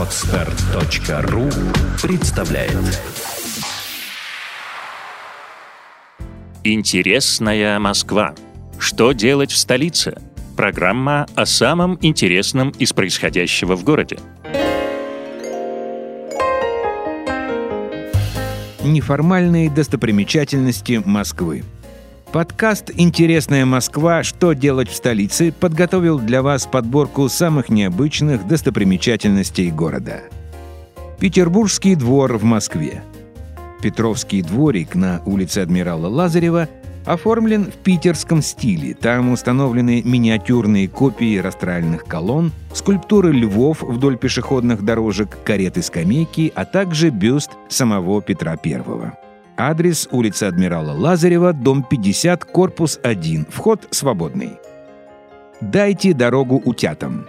Отстар.ру представляет Интересная Москва. Что делать в столице? Программа о самом интересном из происходящего в городе. Неформальные достопримечательности Москвы. Подкаст «Интересная Москва. Что делать в столице» подготовил для вас подборку самых необычных достопримечательностей города. Петербургский двор в Москве. Петровский дворик на улице Адмирала Лазарева оформлен в питерском стиле. Там установлены миниатюрные копии растральных колонн, скульптуры львов вдоль пешеходных дорожек, кареты-скамейки, а также бюст самого Петра I. Адрес улица Адмирала Лазарева, дом 50, корпус 1. Вход свободный. Дайте дорогу утятам.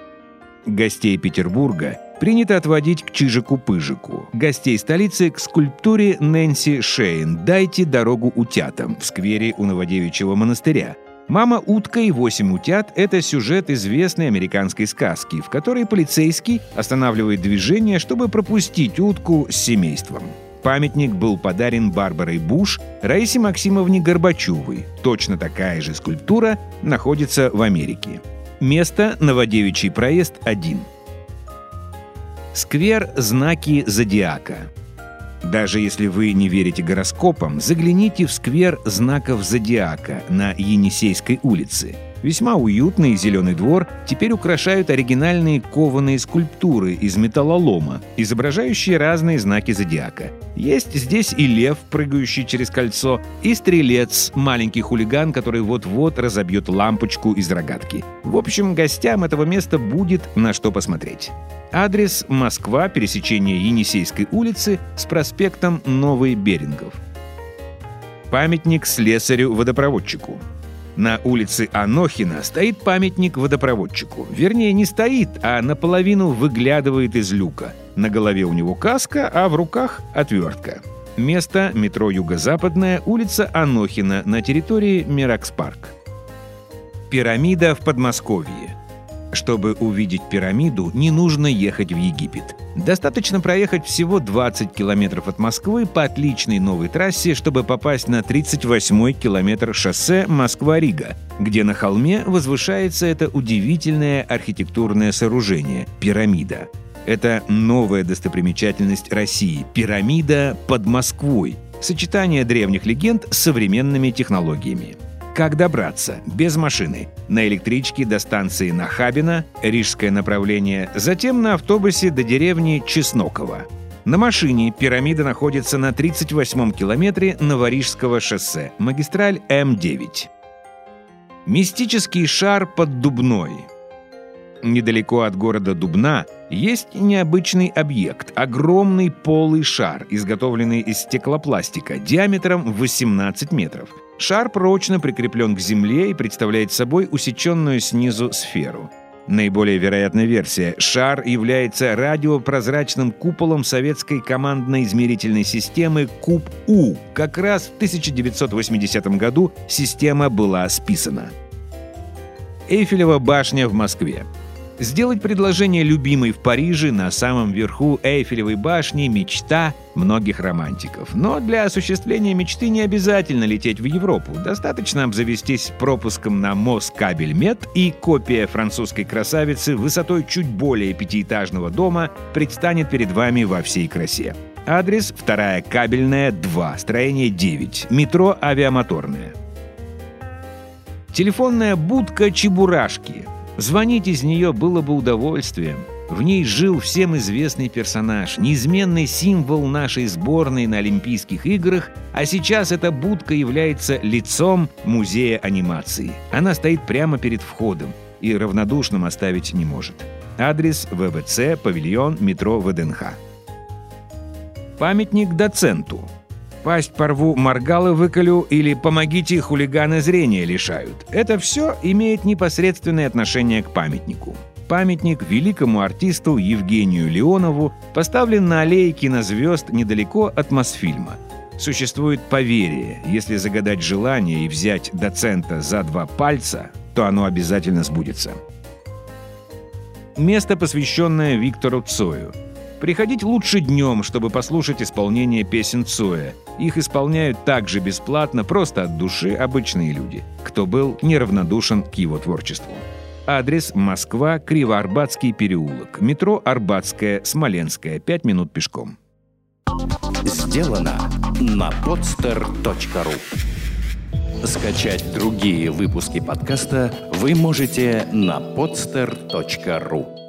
Гостей Петербурга принято отводить к Чижику-Пыжику. Гостей столицы к скульптуре Нэнси Шейн «Дайте дорогу утятам» в сквере у Новодевичьего монастыря. «Мама утка и восемь утят» — это сюжет известной американской сказки, в которой полицейский останавливает движение, чтобы пропустить утку с семейством. Памятник был подарен Барбарой Буш Раисе Максимовне Горбачевой. Точно такая же скульптура находится в Америке. Место Новодевичий проезд 1. Сквер «Знаки зодиака». Даже если вы не верите гороскопам, загляните в сквер знаков зодиака на Енисейской улице – Весьма уютный зеленый двор теперь украшают оригинальные кованые скульптуры из металлолома, изображающие разные знаки зодиака. Есть здесь и лев, прыгающий через кольцо, и стрелец, маленький хулиган, который вот-вот разобьет лампочку из рогатки. В общем, гостям этого места будет на что посмотреть. Адрес Москва, пересечение Енисейской улицы с проспектом Новый Берингов. Памятник слесарю-водопроводчику. На улице Анохина стоит памятник водопроводчику. Вернее, не стоит, а наполовину выглядывает из люка. На голове у него каска, а в руках отвертка. Место – метро Юго-Западная, улица Анохина на территории Миракс-парк. Пирамида в Подмосковье. Чтобы увидеть пирамиду, не нужно ехать в Египет. Достаточно проехать всего 20 километров от Москвы по отличной новой трассе, чтобы попасть на 38-й километр шоссе Москва-Рига, где на холме возвышается это удивительное архитектурное сооружение – пирамида. Это новая достопримечательность России – пирамида под Москвой – сочетание древних легенд с современными технологиями. Как добраться? Без машины. На электричке до станции Нахабина, рижское направление, затем на автобусе до деревни Чесноково. На машине пирамида находится на 38-м километре Новорижского шоссе, магистраль М9. Мистический шар под Дубной. Недалеко от города Дубна есть необычный объект – огромный полый шар, изготовленный из стеклопластика диаметром 18 метров – Шар прочно прикреплен к Земле и представляет собой усеченную снизу сферу. Наиболее вероятная версия – шар является радиопрозрачным куполом советской командной измерительной системы КУП-У. Как раз в 1980 году система была списана. Эйфелева башня в Москве. Сделать предложение любимой в Париже на самом верху Эйфелевой башни – мечта многих романтиков. Но для осуществления мечты не обязательно лететь в Европу. Достаточно обзавестись пропуском на Москабельмет, и копия французской красавицы высотой чуть более пятиэтажного дома предстанет перед вами во всей красе. Адрес – вторая кабельная, 2, строение 9, метро авиамоторное. Телефонная будка Чебурашки – Звонить из нее было бы удовольствием. В ней жил всем известный персонаж, неизменный символ нашей сборной на Олимпийских играх, а сейчас эта будка является лицом музея анимации. Она стоит прямо перед входом и равнодушным оставить не может. Адрес ВВЦ, павильон, метро ВДНХ. Памятник доценту – Пасть порву, моргалы выколю или помогите, хулиганы зрения лишают. Это все имеет непосредственное отношение к памятнику. Памятник великому артисту Евгению Леонову поставлен на аллее кинозвезд недалеко от Мосфильма. Существует поверье, если загадать желание и взять доцента за два пальца, то оно обязательно сбудется. Место, посвященное Виктору Цою – Приходить лучше днем, чтобы послушать исполнение песен Цоя. Их исполняют также бесплатно, просто от души обычные люди, кто был неравнодушен к его творчеству. Адрес Москва, Кривоарбатский переулок. Метро Арбатская, Смоленская. Пять минут пешком. Сделано на podster.ru Скачать другие выпуски подкаста вы можете на podster.ru